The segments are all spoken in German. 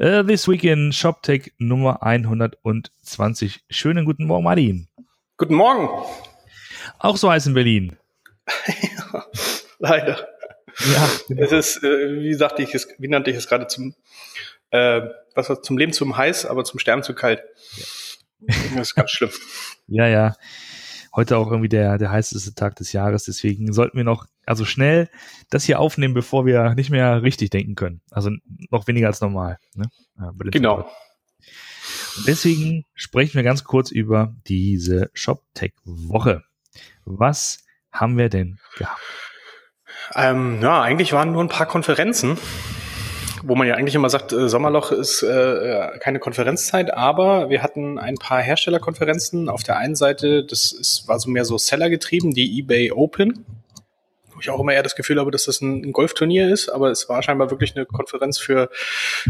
Uh, this Week in ShopTech Nummer 120. Schönen guten Morgen, Martin. Guten Morgen. Auch so heiß in Berlin. ja, leider. Ja, genau. es ist, äh, wie sagte ich es, wie nannte ich es gerade zum, äh, was war zum Leben zum heiß, aber zum Sterben zu kalt. Ja. Das ist ganz schlimm. ja, ja. Heute auch irgendwie der, der heißeste Tag des Jahres, deswegen sollten wir noch, also schnell das hier aufnehmen, bevor wir nicht mehr richtig denken können. Also noch weniger als normal. Ne? genau. Und deswegen sprechen wir ganz kurz über diese ShopTech-Woche. Was haben wir denn gehabt? Ähm, ja, eigentlich waren nur ein paar Konferenzen, wo man ja eigentlich immer sagt, äh, Sommerloch ist äh, keine Konferenzzeit, aber wir hatten ein paar Herstellerkonferenzen. Auf der einen Seite, das ist, war so mehr so Seller getrieben, die eBay Open wo ich auch immer eher das Gefühl habe, dass das ein, ein Golfturnier ist, aber es war scheinbar wirklich eine Konferenz für,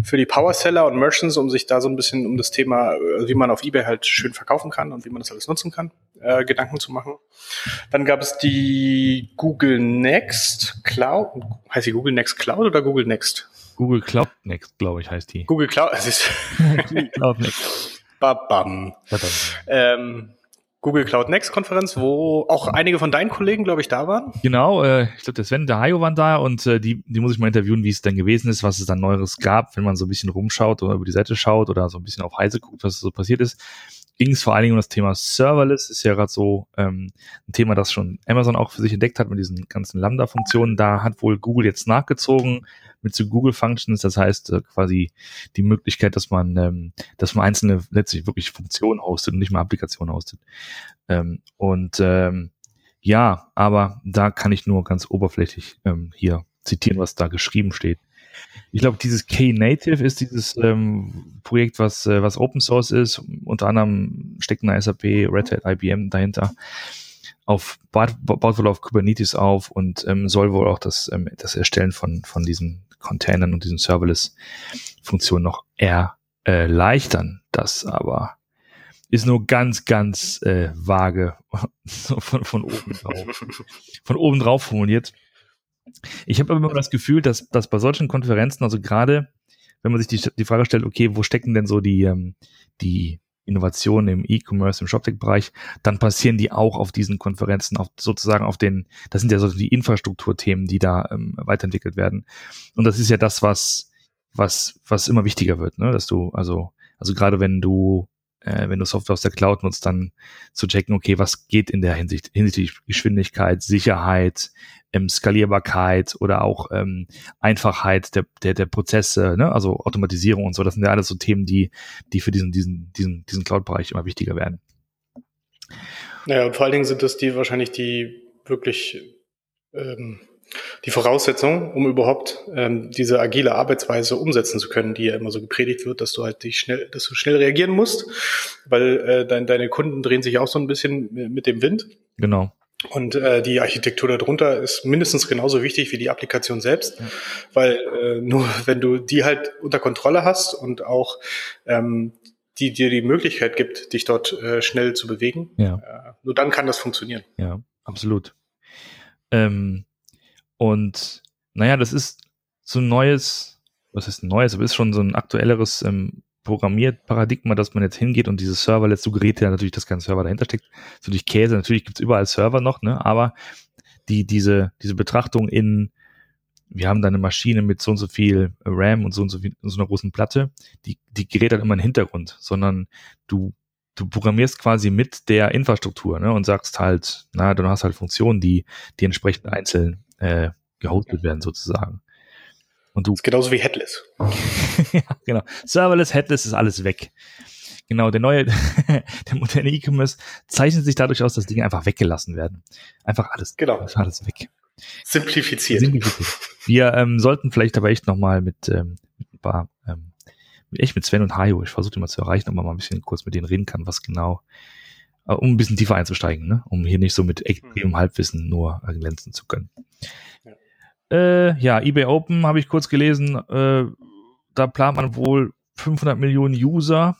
für die Powerseller und Merchants, um sich da so ein bisschen um das Thema, äh, wie man auf Ebay halt schön verkaufen kann und wie man das alles nutzen kann, äh, Gedanken zu machen. Dann gab es die Google Next Cloud, heißt die Google Next Cloud oder Google Next? Google Cloud Next, glaube ich, heißt die. Google Cloud, es ist Google Cloud Next. Babam. Ähm, Google Cloud Next Konferenz, wo auch einige von deinen Kollegen, glaube ich, da waren. Genau, äh, ich glaube, der Sven, der Hajo waren da und äh, die, die muss ich mal interviewen, wie es denn gewesen ist, was es dann Neueres gab, wenn man so ein bisschen rumschaut oder über die Seite schaut oder so ein bisschen auf Heise guckt, was so passiert ist. Ging es vor allen Dingen um das Thema Serverless, ist ja gerade so ähm, ein Thema, das schon Amazon auch für sich entdeckt hat mit diesen ganzen Lambda-Funktionen. Da hat wohl Google jetzt nachgezogen mit zu Google Functions, das heißt äh, quasi die Möglichkeit, dass man, ähm, dass man einzelne letztlich wirklich Funktionen hostet und nicht mal Applikationen hostet. Ähm, und ähm, ja, aber da kann ich nur ganz oberflächlich ähm, hier zitieren, was da geschrieben steht. Ich glaube, dieses Knative ist dieses ähm, Projekt, was, äh, was Open Source ist. Unter anderem steckt eine SAP, Red Hat, IBM dahinter. Auf, baut, baut wohl auf Kubernetes auf und ähm, soll wohl auch das, ähm, das Erstellen von, von diesen Containern und diesen Serverless-Funktionen noch erleichtern. Das aber ist nur ganz, ganz äh, vage von, von oben drauf, von oben drauf formuliert. Ich habe immer das Gefühl, dass, dass bei solchen Konferenzen, also gerade wenn man sich die, die Frage stellt, okay, wo stecken denn so die, ähm, die Innovationen im E-Commerce, im ShopTech-Bereich, dann passieren die auch auf diesen Konferenzen, auf sozusagen auf den, das sind ja so die Infrastrukturthemen, die da ähm, weiterentwickelt werden. Und das ist ja das, was, was, was immer wichtiger wird, ne? dass du, also, also gerade wenn du äh, wenn du Software aus der Cloud nutzt, dann zu checken, okay, was geht in der Hinsicht hinsichtlich Geschwindigkeit, Sicherheit, ähm, Skalierbarkeit oder auch ähm, Einfachheit der, der, der Prozesse, ne? also Automatisierung und so. Das sind ja alles so Themen, die, die für diesen, diesen, diesen, diesen Cloud-Bereich immer wichtiger werden. Naja, und vor allen Dingen sind das die wahrscheinlich die wirklich ähm, die Voraussetzung, um überhaupt ähm, diese agile Arbeitsweise umsetzen zu können, die ja immer so gepredigt wird, dass du halt dich schnell, dass du schnell reagieren musst, weil äh, dein, deine Kunden drehen sich auch so ein bisschen mit dem Wind. Genau. Und äh, die Architektur darunter ist mindestens genauso wichtig wie die Applikation selbst, ja. weil äh, nur wenn du die halt unter Kontrolle hast und auch ähm, die dir die Möglichkeit gibt, dich dort äh, schnell zu bewegen, ja. äh, nur dann kann das funktionieren. Ja, absolut. Ähm, und naja, das ist so ein neues, was ist ein neues, aber ist schon so ein aktuelleres ähm, Programmierparadigma, dass man jetzt hingeht und diese Server letzt suggeriert ja natürlich, dass kein Server dahinter steckt. So durch Käse, natürlich gibt's überall Server noch, ne? Aber die, diese, diese Betrachtung in, wir haben da eine Maschine mit so und so viel RAM und so und so viel, so einer großen Platte, die, die gerät dann immer in den Hintergrund, sondern du, du programmierst quasi mit der Infrastruktur, ne? Und sagst halt, na, du hast halt Funktionen, die, die entsprechend einzeln äh, gehostet werden sozusagen. Und du. Das ist genauso wie Headless. ja, genau. Serverless, Headless ist alles weg. Genau, der neue, der moderne E-Commerce zeichnet sich dadurch aus, dass Dinge einfach weggelassen werden. Einfach alles, genau. alles weg. Simplifiziert. Simplifiziert. Wir ähm, sollten vielleicht aber echt nochmal mit, ähm, mit ein paar, ähm, echt mit Sven und Hajo, ich versuche die mal zu erreichen, ob man mal ein bisschen kurz mit denen reden kann, was genau, um ein bisschen tiefer einzusteigen, ne? um hier nicht so mit extremem Halbwissen nur äh, glänzen zu können. Ja. Äh, ja, eBay Open habe ich kurz gelesen. Äh, da plant man wohl 500 Millionen User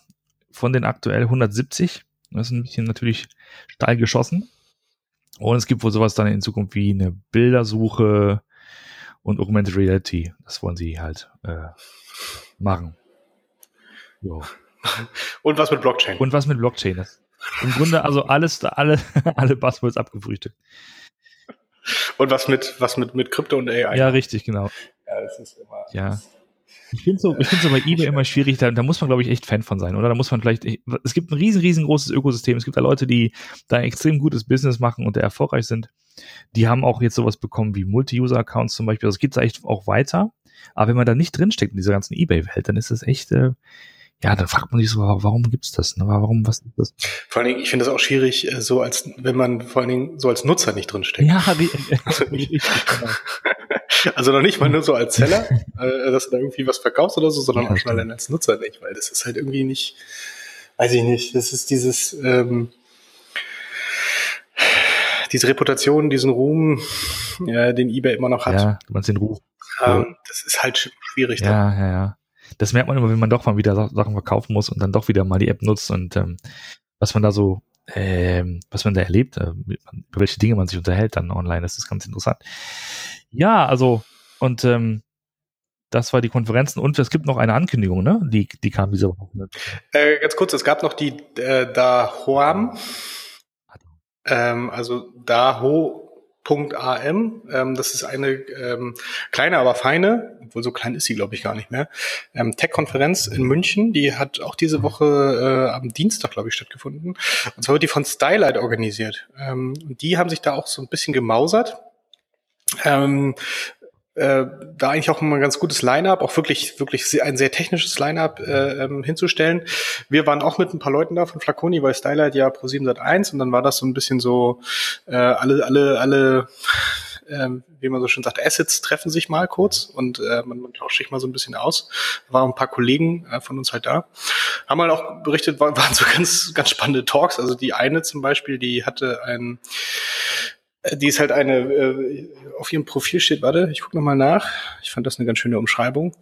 von den aktuell 170. Das ist ein bisschen natürlich steil geschossen. Und es gibt wohl sowas dann in Zukunft wie eine Bildersuche und Augmented Reality. Das wollen sie halt äh, machen. Jo. Und was mit Blockchain. Und was mit Blockchain. Das Im Grunde also alles, alle, alle Buzzwords abgefrühstückt. Und was mit, was mit, mit Krypto und AI. Ja, richtig, genau. Ja, das ist immer. Ja. Ich finde so, ich finde so bei eBay immer schwierig, da, da muss man, glaube ich, echt Fan von sein, oder? Da muss man vielleicht, es gibt ein riesen, riesengroßes Ökosystem. Es gibt da Leute, die da ein extrem gutes Business machen und erfolgreich sind. Die haben auch jetzt sowas bekommen wie Multi-User-Accounts zum Beispiel. Das geht da echt auch weiter. Aber wenn man da nicht drinsteckt in dieser ganzen Ebay-Welt, dann ist das echt, äh, ja, dann fragt man sich so, warum gibt's das? Ne? Warum, was ist das? Vor allen Dingen, ich finde das auch schwierig, äh, so als, wenn man vor allen Dingen so als Nutzer nicht drinsteckt. Ja, die, also, also noch nicht mal nur so als Seller, äh, dass du da irgendwie was verkaufst oder so, sondern ja, auch schon allein als Nutzer nicht, weil das ist halt irgendwie nicht, weiß ich nicht, das ist dieses, ähm, diese Reputation, diesen Ruhm, ja, den eBay immer noch hat. Ja, du meinst den Ruf. Ähm, das ist halt schwierig. Ja, ja, ja das merkt man immer, wenn man doch mal wieder Sachen verkaufen muss und dann doch wieder mal die App nutzt und ähm, was man da so, ähm, was man da erlebt, äh, über welche Dinge man sich unterhält dann online, das ist ganz interessant. Ja, also und ähm, das war die Konferenzen und es gibt noch eine Ankündigung, ne? Die, die kam diese Woche. Äh, ganz kurz, es gab noch die äh, Dahoam, ähm, also Daho .am. Ähm, das ist eine ähm, kleine, aber feine, obwohl so klein ist sie, glaube ich, gar nicht mehr, ähm, Tech-Konferenz in München. Die hat auch diese Woche äh, am Dienstag, glaube ich, stattgefunden. Und zwar wird die von Stylight organisiert. Ähm, die haben sich da auch so ein bisschen gemausert. Ähm, äh, da eigentlich auch ein ganz gutes Line-up, auch wirklich, wirklich ein sehr technisches Line-up äh, ähm, hinzustellen. Wir waren auch mit ein paar Leuten da von Flaconi, weil Stylight ja Pro 7 Sat 1 und dann war das so ein bisschen so, äh, alle, alle, alle, ähm, wie man so schön sagt, Assets treffen sich mal kurz und äh, man, man tauscht sich mal so ein bisschen aus. Waren ein paar Kollegen äh, von uns halt da. Haben halt auch berichtet, waren, waren so ganz, ganz spannende Talks. Also die eine zum Beispiel, die hatte ein die ist halt eine, äh, auf ihrem Profil steht, warte, ich gucke nochmal nach. Ich fand das eine ganz schöne Umschreibung.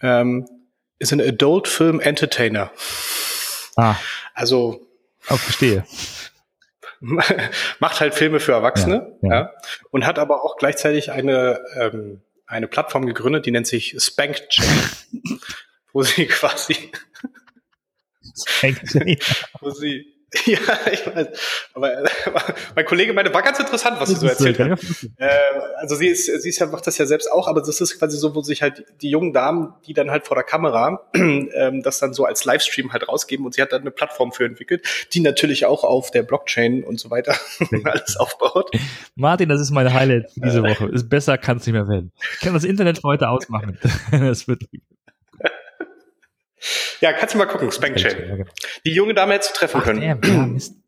Ähm, ist ein Adult Film Entertainer. Ah. Also. Auch verstehe. macht halt Filme für Erwachsene. Ja, ja. ja, Und hat aber auch gleichzeitig eine, ähm, eine Plattform gegründet, die nennt sich Spank wo sie quasi. Spank wo sie Ja, ich weiß. Aber äh, mein Kollege meinte, war ganz interessant, was sie so erzählt hat. Äh, also sie ist, sie ist ja, macht das ja selbst auch, aber das ist quasi so, wo sich halt die jungen Damen, die dann halt vor der Kamera ähm, das dann so als Livestream halt rausgeben und sie hat dann eine Plattform für entwickelt, die natürlich auch auf der Blockchain und so weiter alles aufbaut. Martin, das ist meine Highlight diese Woche. Ist besser kann es nicht mehr werden. Ich kann das Internet heute ausmachen. das wird ja, kannst du mal gucken, Spank Chain. Genau. Die junge Dame hätte treffen Ach, können. Der,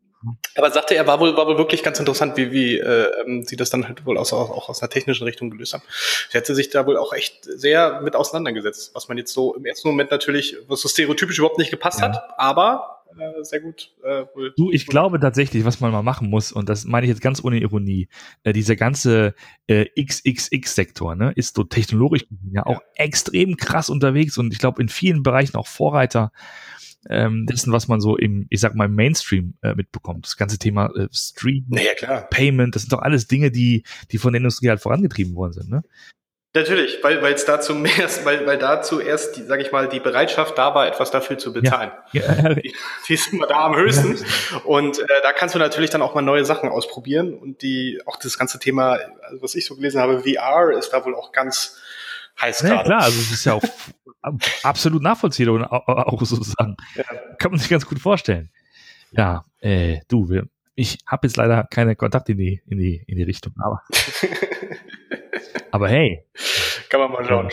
Aber sagte er, war wohl, war wohl wirklich ganz interessant, wie, wie äh, ähm, sie das dann halt wohl aus, auch aus einer technischen Richtung gelöst haben. Sie hätte sich da wohl auch echt sehr mit auseinandergesetzt, was man jetzt so im ersten Moment natürlich, was so stereotypisch überhaupt nicht gepasst ja. hat, aber äh, sehr gut. Äh, wohl, du, ich wohl. glaube tatsächlich, was man mal machen muss, und das meine ich jetzt ganz ohne Ironie, äh, dieser ganze äh, XXX-Sektor ne, ist so technologisch ja auch ja. extrem krass unterwegs und ich glaube in vielen Bereichen auch Vorreiter ähm, dessen, was man so im, ich sag mal, Mainstream äh, mitbekommt. Das ganze Thema äh, Stream, naja, Payment, das sind doch alles Dinge, die, die von der Industrie halt vorangetrieben worden sind. Ne? Natürlich, weil weil es dazu mehr, weil weil dazu erst, die, sag ich mal, die Bereitschaft da war, etwas dafür zu bezahlen. Ja. Ja. Die, die ist immer da am höchsten. Und äh, da kannst du natürlich dann auch mal neue Sachen ausprobieren und die auch das ganze Thema, also was ich so gelesen habe, VR ist da wohl auch ganz heiß ja, gerade. Klar, also es ist ja auch absolut nachvollziehbar und auch sozusagen ja. kann man sich ganz gut vorstellen. Ja, äh, du, wir, ich habe jetzt leider keine Kontakte in die in die in die Richtung, aber Aber hey. Kann man mal schauen.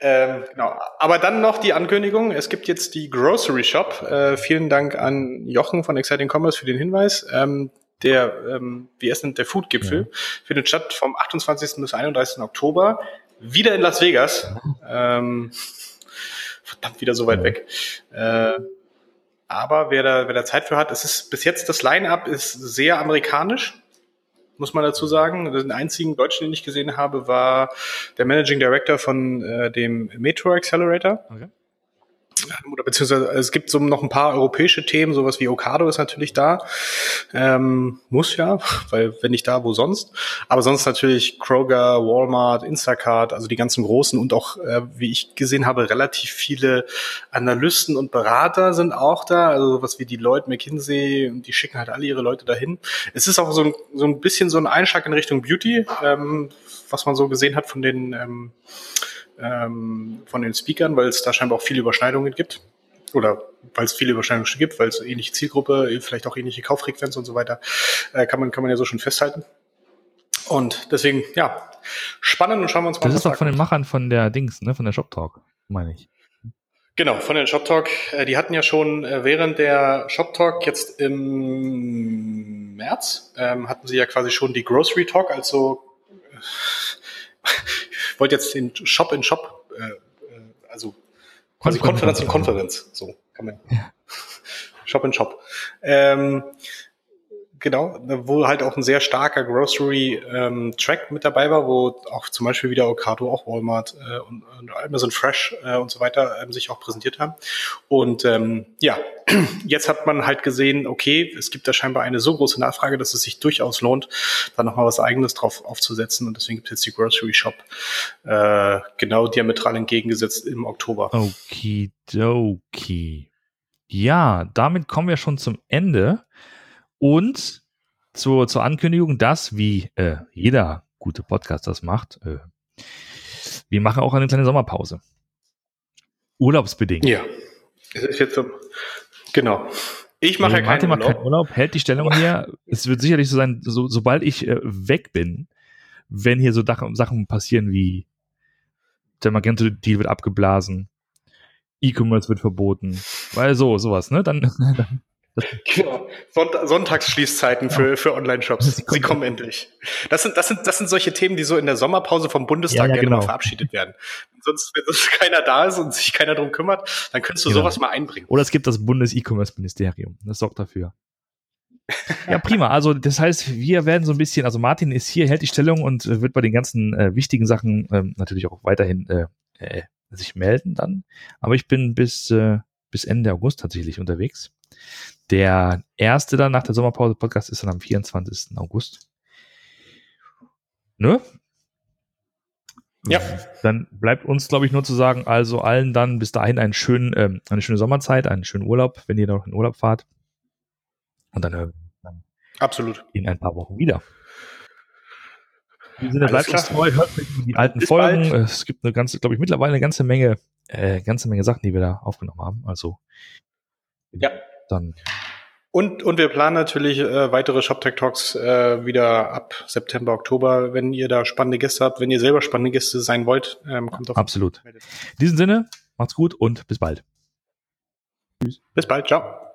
Ähm, genau. Aber dann noch die Ankündigung. Es gibt jetzt die Grocery Shop. Äh, vielen Dank an Jochen von Exciting Commerce für den Hinweis. Ähm, der, ähm, wie es nennt, der Food-Gipfel ja. findet statt vom 28. bis 31. Oktober. Wieder in Las Vegas. Ähm, verdammt, wieder so weit weg. Äh, aber wer da, wer da Zeit für hat, es ist bis jetzt das Line-Up ist sehr amerikanisch muss man dazu sagen. Den einzigen Deutschen, den ich gesehen habe, war der Managing Director von äh, dem Metro Accelerator. Okay. Oder beziehungsweise es gibt so noch ein paar europäische Themen, sowas wie Okado ist natürlich da. Ähm, muss ja, weil wenn nicht da, wo sonst? Aber sonst natürlich Kroger, Walmart, Instacart, also die ganzen großen und auch, äh, wie ich gesehen habe, relativ viele Analysten und Berater sind auch da. Also sowas wie die Leute McKinsey, und die schicken halt alle ihre Leute dahin. Es ist auch so ein, so ein bisschen so ein Einschlag in Richtung Beauty, ähm, was man so gesehen hat von den ähm, ähm, von den Speakern, weil es da scheinbar auch viele Überschneidungen gibt. Oder weil es viele Überschneidungen gibt, weil es ähnliche Zielgruppe, vielleicht auch ähnliche Kauffrequenz und so weiter, äh, kann man, kann man ja so schon festhalten. Und deswegen, ja, spannend und schauen wir uns mal an. Das ist doch von den Machern von der Dings, ne, von der Shop Talk, meine ich. Genau, von der Shop Talk. Äh, die hatten ja schon äh, während der Shop Talk jetzt im März, ähm, hatten sie ja quasi schon die Grocery Talk, also ich wollte jetzt den Shop in Shop, äh, äh also quasi Konferenz in Konferenz, so kann man. Ja. Shop in Shop. Ähm, Genau, wo halt auch ein sehr starker Grocery-Track ähm, mit dabei war, wo auch zum Beispiel wieder Ocado, auch Walmart äh, und, und Amazon Fresh äh, und so weiter ähm, sich auch präsentiert haben. Und ähm, ja, jetzt hat man halt gesehen, okay, es gibt da scheinbar eine so große Nachfrage, dass es sich durchaus lohnt, da nochmal was Eigenes drauf aufzusetzen. Und deswegen gibt es jetzt die Grocery Shop äh, genau diametral entgegengesetzt im Oktober. Okidoki. Ja, damit kommen wir schon zum Ende. Und zur, zur Ankündigung, dass, wie äh, jeder gute Podcast das macht, äh, wir machen auch eine kleine Sommerpause. Urlaubsbedingt. Ja. Es ist jetzt so, genau. Ich mache ja keinen Urlaub. keinen Urlaub, hält die Stellung hier. Es wird sicherlich so sein, so, sobald ich äh, weg bin, wenn hier so Sachen passieren wie der Magento-Deal wird abgeblasen, E-Commerce wird verboten, weil so, sowas, ne? Dann, dann Genau. Sonntagsschließzeiten für, für Online-Shops. Sie kommen endlich. Das sind, das, sind, das sind solche Themen, die so in der Sommerpause vom Bundestag ja, ja, gerne genau. mal verabschiedet werden. Sonst, wenn sonst keiner da ist und sich keiner drum kümmert, dann könntest du genau. sowas mal einbringen. Oder es gibt das Bundes-E-Commerce-Ministerium. Das sorgt dafür. ja, prima. Also das heißt, wir werden so ein bisschen, also Martin ist hier, hält die Stellung und wird bei den ganzen äh, wichtigen Sachen ähm, natürlich auch weiterhin äh, äh, sich melden dann. Aber ich bin bis, äh, bis Ende August tatsächlich unterwegs. Der erste dann nach der Sommerpause Podcast ist dann am 24. August. Ne? Ja. Dann bleibt uns, glaube ich, nur zu sagen, also allen dann bis dahin einen schönen, ähm, eine schöne Sommerzeit, einen schönen Urlaub, wenn ihr noch in Urlaub fahrt. Und dann hören wir dann Absolut. in ein paar Wochen wieder. In Sinne, bleibt uns treu, hört die alten bis Folgen. Bald. Es gibt eine ganze, glaube ich, mittlerweile eine ganze Menge, äh, ganze Menge Sachen, die wir da aufgenommen haben. Also ja. Dann. Und, und wir planen natürlich äh, weitere ShopTech Talks äh, wieder ab September, Oktober. Wenn ihr da spannende Gäste habt, wenn ihr selber spannende Gäste sein wollt, ähm, kommt auf. Absolut. In diesem Sinne, macht's gut und bis bald. Tschüss. Bis bald. Ciao.